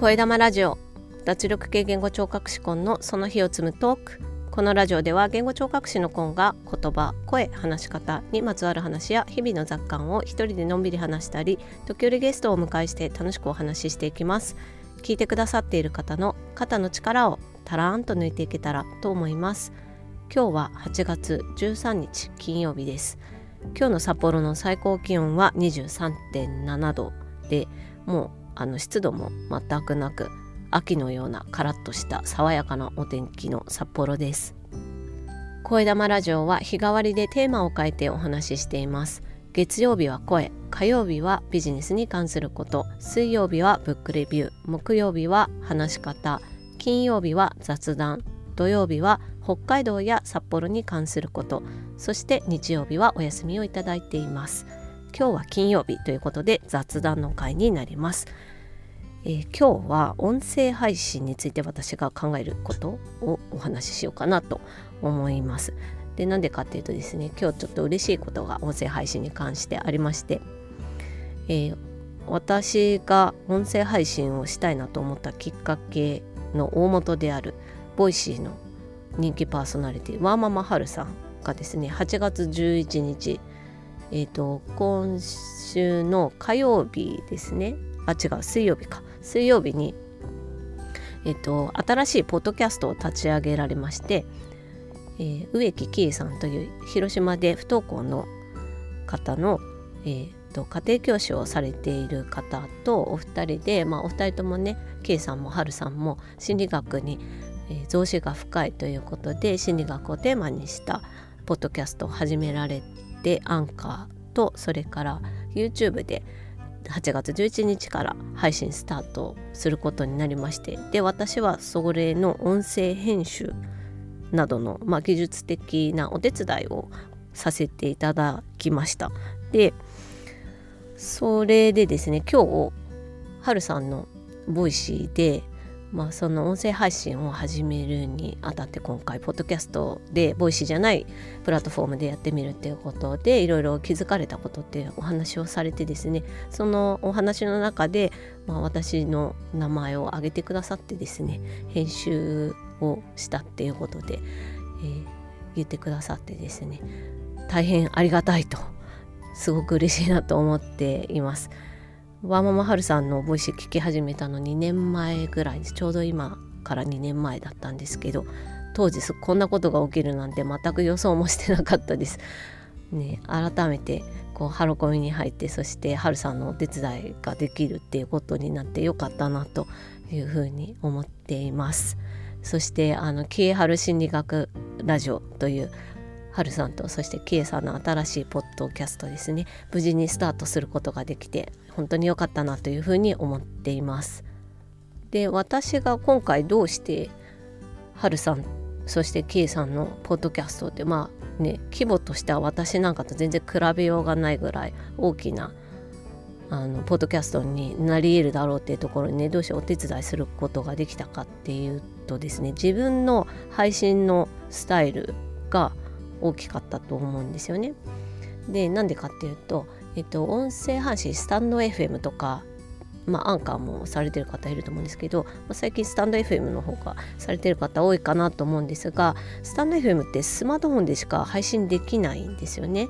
声玉ラジオ。脱力系言語聴覚士コンのその日を積むトーク。このラジオでは言語聴覚士のコンが言葉声話し方にまつわる話や日々の雑感を一人でのんびり話したり時折ゲストをお迎えして楽しくお話ししていきます。聞いてくださっている方の肩の力をたらーんと抜いていけたらと思います。今日は8月13日金曜日です。今日の札幌の最高気温は23.7度でもうあの湿度も全くなく秋のようなカラッとした爽やかなお天気の札幌です。声玉ラジオは日替わりでテーマを変えてお話ししています。月曜日は声火曜日はビジネスに関すること。水曜日はブックレビュー。木曜日は話し方。金曜日は雑談。土曜日は北海道や札幌に関すること。そして日曜日はお休みをいただいています。今日は金曜日ということで雑談の会になりますえー、今日は音声配信について私が考えることをお話ししようかなと思います。でなんでかっていうとですね今日ちょっと嬉しいことが音声配信に関してありまして、えー、私が音声配信をしたいなと思ったきっかけの大元である Voicy の人気パーソナリティワーママハルさんがですね8月11日え、ー、と今週の火曜日ですね。あ違う水曜日か。水曜日に、えっと、新しいポッドキャストを立ち上げられまして、えー、植木喜さんという広島で不登校の方の、えーと、家庭教師をされている方とお二人で、まあ、お二人ともね恵さんも春さんも心理学に、増資が深いということで心理学をテーマにしたポッドキャストを始められてでアンカーとそれから YouTube で8月11日から配信スタートすることになりましてで私はそれの音声編集などの、まあ、技術的なお手伝いをさせていただきました。でそれでですね今日はるさんの Voicy でまあ、その音声配信を始めるにあたって今回ポッドキャストで Voicy じゃないプラットフォームでやってみるっていうことでいろいろ気づかれたことってお話をされてですねそのお話の中で、まあ、私の名前を挙げてくださってですね編集をしたっていうことで、えー、言ってくださってですね大変ありがたいとすごく嬉しいなと思っています。ワーママハルさんのボイス聞き始めたの2年前ぐらいですちょうど今から2年前だったんですけど当時こんなことが起きるなんて全く予想もしてなかったです。ね、改めてこうハロコミに入ってそしてハルさんのお手伝いができるっていうことになってよかったなというふうに思っています。そしてあのキエハル心理学ラジオというはるさんとそしてキエさんの新しいポッドキャストですね無事にスタートすることができて本当に良かったなというふうに思っています。で私が今回どうしてはるさんそしてキエさんのポッドキャストってまあね規模としては私なんかと全然比べようがないぐらい大きなあのポッドキャストになり得るだろうっていうところにねどうしてお手伝いすることができたかっていうとですね自分の配信のスタイルが大きかったと思うんですよね。でなんでかっていうと、えっと、音声配信スタンド FM とか、まあ、アンカーもされてる方いると思うんですけど、まあ、最近スタンド FM の方がされてる方多いかなと思うんですがスタンド FM ってスマートフォンでしか配信できないんですよね。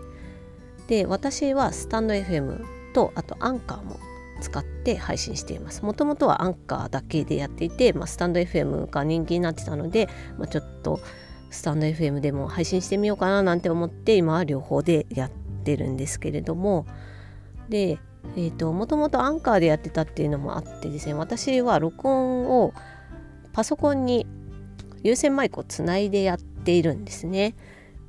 で私はスタンド FM とあとアンカーも使って配信しています。もともとはアンカーだけでやっていて、まあ、スタンド FM が人気になってたので、まあ、ちょっとスタンド FM でも配信してみようかななんて思って今は両方でやってるんですけれども。でえーと、もともとアンカーでやってたっていうのもあってですね。私は録音をパソコンに有線マイクをつないでやっているんですね。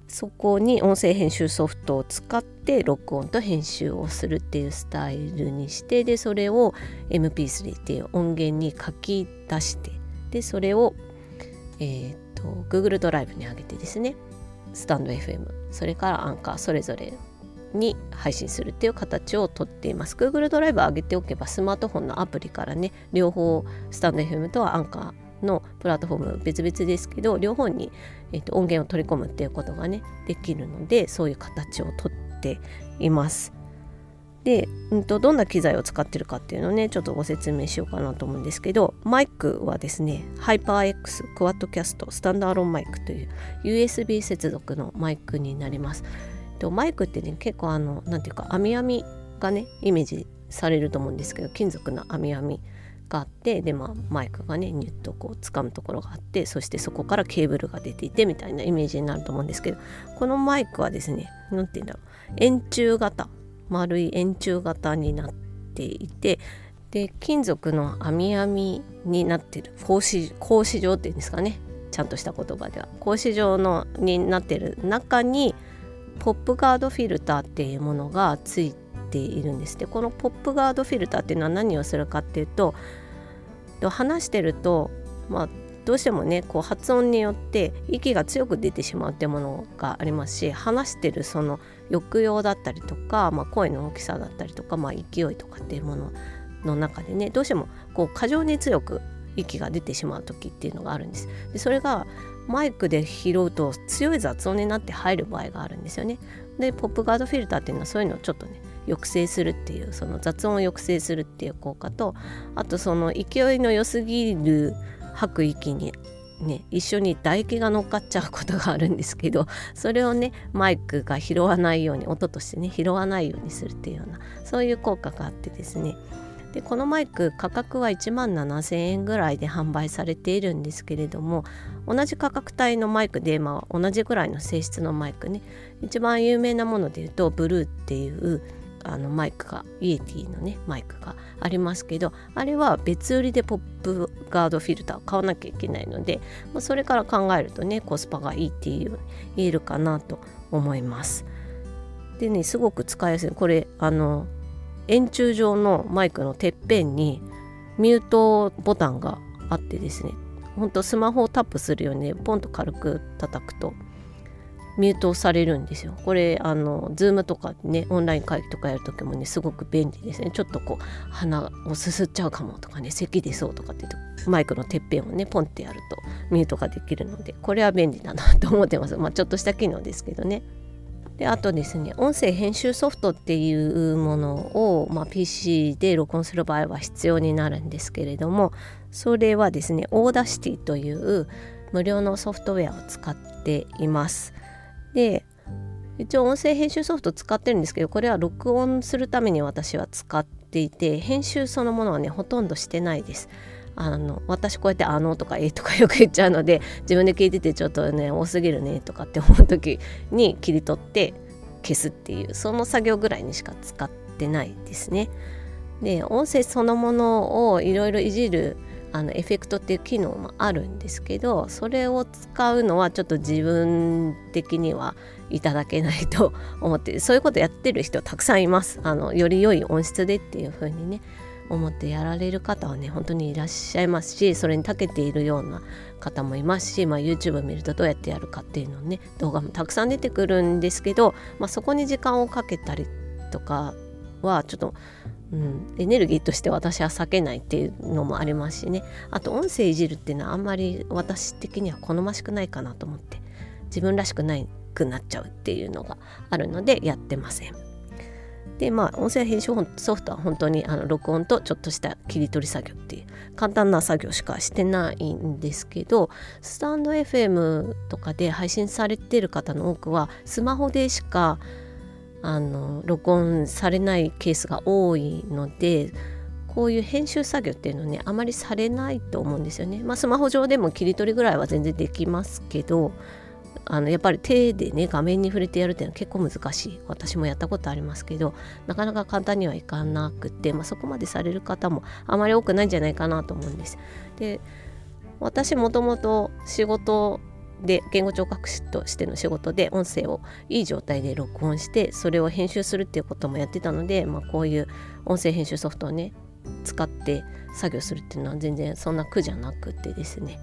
そこに音声編集ソフトを使って録音と編集をするっていうスタイルにしてでそれを MP3 っていう音源に書き出してでそれを、えーと Google ドライブに上げてですね。スタンド FM それからアンカーそれぞれに配信するっていう形をとっています Google ドライブ上げておけばスマートフォンのアプリからね両方スタンド FM とはアンカーのプラットフォーム別々ですけど両方に、えーと、音源を取り込むっていうことがねできるのでそういう形をとっています。で、うんと、どんな機材を使ってるかっていうのをねちょっとご説明しようかなと思うんですけどマイクはですね HyperX クワッドキャストスタンダーロンマイクという USB 接続のマイクになります。とマイクってね結構あの何ていうか網網がねイメージされると思うんですけど金属の網網があってで、まあ、マイクがねニュッとこう掴むところがあってそしてそこからケーブルが出ていてみたいなイメージになると思うんですけどこのマイクはですね何て言うんだろう円柱型丸い円柱型になっていてで金属の網網になってる格子格子状っていうんですかねちゃんとした言葉では。格子状のになってる中にポップガードフィルターっていうものがついているんですでこのポップガードフィルターっていうのは何をするかっていうと話してるとまあどうしてもねこう発音によって息が強く出てしまうってものがありますし話してるその抑揚だったりとか、まあ、声の大きさだったりとか、まあ、勢いとかっていうものの中でねどうしてもこう過剰に強く息が出てしまう時っていうのがあるんです。でそれがマイクで拾うと強い雑音になって入る場合があるんですよね。でポップガードフィルターっていうのはそういうのをちょっとね抑制するっていうその雑音を抑制するっていう効果とあとその勢いの良すぎる吐く息にね、一緒に唾液が乗っかっちゃうことがあるんですけどそれをねマイクが拾わないように音としてね拾わないようにするっていうようなそういう効果があってですねでこのマイク価格は1万7,000円ぐらいで販売されているんですけれども同じ価格帯のマイクで、まあ、同じぐらいの性質のマイクね一番有名なもので言うとブルーっていうあのマイクがイエティのねマイクがありますけどあれは別売りでポップガードフィルター買わなきゃいけないので、まあ、それから考えるとねコスパがいいっていうように言えるかなと思います。でねすごく使いやすいこれあの円柱状のマイクのてっぺんにミュートボタンがあってですねほんとスマホをタップするようにねポンと軽く叩くとミュートされるんですよ。これあの Zoom とかねオンライン会議とかやる時もねすごく便利ですね。ちょっとこう鼻をすすっちゃうかもとかね咳出そうとかってとマイクのてっぺんをねポンってやるとミュートができるのでこれは便利だなと思ってます。まあちょっとした機能ですけどね。であとですね音声編集ソフトっていうものを、まあ、PC で録音する場合は必要になるんですけれどもそれはですね Audacity という無料のソフトウェアを使っています。で一応音声編集ソフト使ってるんですけどこれは録音するために私は使っていて編集そのものはねほとんどしてないです。あの私こうやって「あの」とか「え」とかよく言っちゃうので自分で聞いててちょっとね多すぎるねとかって思う時に 切り取って消すっていうその作業ぐらいにしか使ってないですね。で音声そのものをいろいろいじるあのエフェクトっていう機能もあるんですけどそれを使うのはちょっと自分的にはいただけないと思ってそういうことやってる人たくさんいますあのより良い音質でっていう風にね思ってやられる方はね本当にいらっしゃいますしそれに長けているような方もいますし、まあ、YouTube 見るとどうやってやるかっていうのね動画もたくさん出てくるんですけど、まあ、そこに時間をかけたりとかはちょっとうん、エネルギーとして私は避けないっていうのもありますしねあと音声いじるっていうのはあんまり私的には好ましくないかなと思って自分らしくないくなっちゃうっていうのがあるのでやってません。でまあ音声編集ソフトは本当にあの録音とちょっとした切り取り作業っていう簡単な作業しかしてないんですけどスタンド FM とかで配信されてる方の多くはスマホでしかあの録音されないケースが多いのでこういう編集作業っていうのねあまりされないと思うんですよね。まあ、スマホ上でも切り取りぐらいは全然できますけどあのやっぱり手でね画面に触れてやるっていうのは結構難しい私もやったことありますけどなかなか簡単にはいかなくて、まあ、そこまでされる方もあまり多くないんじゃないかなと思うんです。で私もともと仕事で言語聴覚士としての仕事で音声をいい状態で録音してそれを編集するっていうこともやってたので、まあ、こういう音声編集ソフトをね使って作業するっていうのは全然そんな苦じゃなくてですね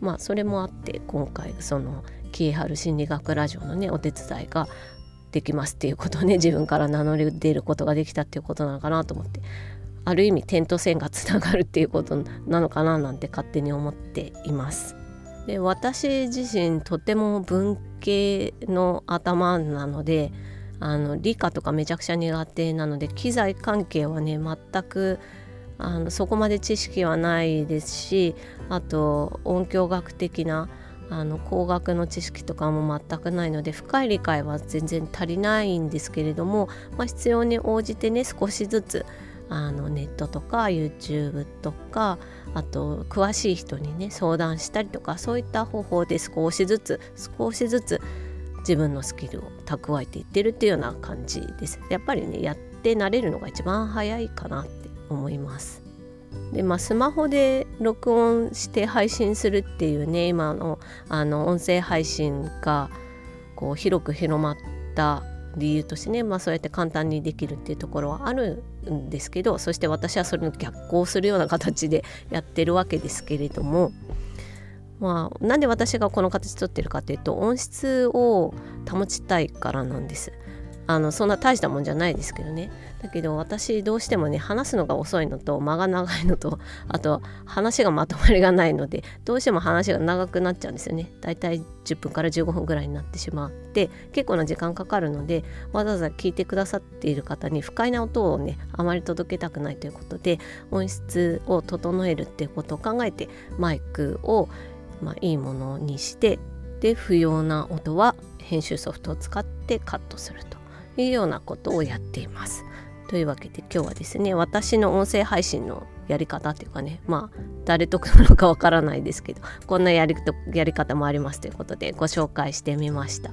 まあそれもあって今回その「キエハル心理学ラジオ」のねお手伝いができますっていうことをね 自分から名乗り出ることができたっていうことなのかなと思ってある意味点と線がつながるっていうことなのかななんて勝手に思っています。で私自身とても文系の頭なのであの理科とかめちゃくちゃ苦手なので機材関係はね全くあのそこまで知識はないですしあと音響学的なあの工学の知識とかも全くないので深い理解は全然足りないんですけれども、まあ、必要に応じてね少しずつあのネットとか YouTube とかあと詳しい人にね相談したりとかそういった方法で少しずつ少しずつ自分のスキルを蓄えていってるっていうような感じです。やっぱりねやって慣れるのが一番早いかなって思います。でまあスマホで録音して配信するっていうね今のあの音声配信がこう広く広まった理由としてね、まあ、そうやって簡単にできるっていうところはあるんですけどそして私はそれの逆行するような形で やってるわけですけれどもまあなんで私がこの形取ってるかっていうと音質を保ちたいからなんです。あのそんな大したもんじゃないですけどね。だけど私どうしてもね話すのが遅いのと間が長いのとあと話がまとまりがないのでどうしても話が長くなっちゃうんですよね。だいたい10分から15分ぐらいになってしまって結構な時間かかるのでわざわざ聞いてくださっている方に不快な音をねあまり届けたくないということで音質を整えるっていうことを考えてマイクを、まあ、いいものにしてで不要な音は編集ソフトを使ってカットすると。いうようなことをやっています。というわけで今日はですね私の音声配信のやり方っていうかねまあ誰得なのかわからないですけどこんなやりやり方もありますということでご紹介してみました。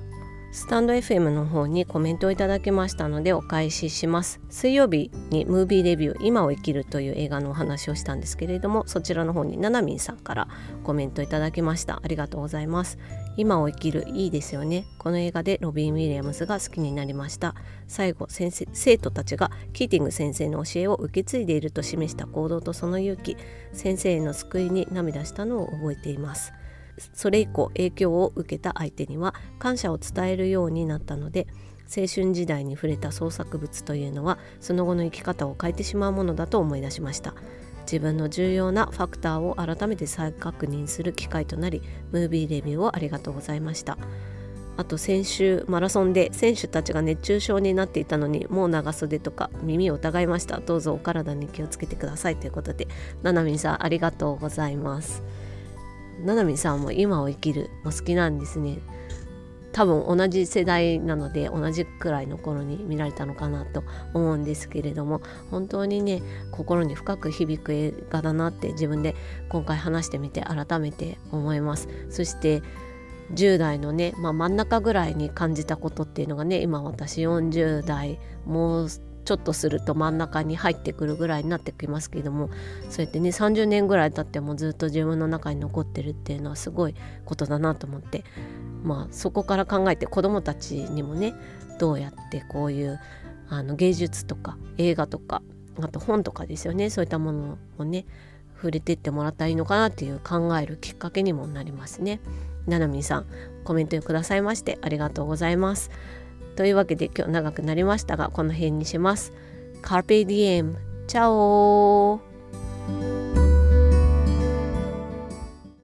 スタンド FM の方にコメントをいただきましたのでお返しします水曜日にムービーレビュー今を生きるという映画のお話をしたんですけれどもそちらの方にななみんさんからコメントいただきましたありがとうございます今を生きるいいですよね。この映画でロビン・ウィリアムズが好きになりました。最後先生生徒たちがキーティング先生の教えを受け継いでいると示した行動とその勇気。先生への救いに涙したのを覚えています。それ以降影響を受けた相手には感謝を伝えるようになったので青春時代に触れた創作物というのはその後の生き方を変えてしまうものだと思い出しました。自分の重要なファクターを改めて再確認する機会となりムービーレビューをありがとうございました。あと先週マラソンで選手たちが熱中症になっていたのにもう長袖とか耳を疑いました。どうぞお体に気をつけてくださいということでななみんさんありがとうございます。ななみんさんも今を生きるも好きなんですね。多分同じ世代なので同じくらいの頃に見られたのかなと思うんですけれども本当にね心に深く響く映画だなって自分で今回話してみて改めて思います。そして10代のね、まあ、真ん中ぐらいに感じたことっていうのがね今私40代もうちょっとすると真ん中に入ってくるぐらいになってきますけどもそうやってね30年ぐらい経ってもずっと自分の中に残ってるっていうのはすごいことだなと思ってまあそこから考えて子どもたちにもねどうやってこういうあの芸術とか映画とかあと本とかですよねそういったものをね触れてってもらったらいいのかなっていう考えるきっかけにもなりますね。ななみさんコメントくださいましてありがとうございます。というわけで今日長くなりましたがこの辺にします。Carpe diem! チャオ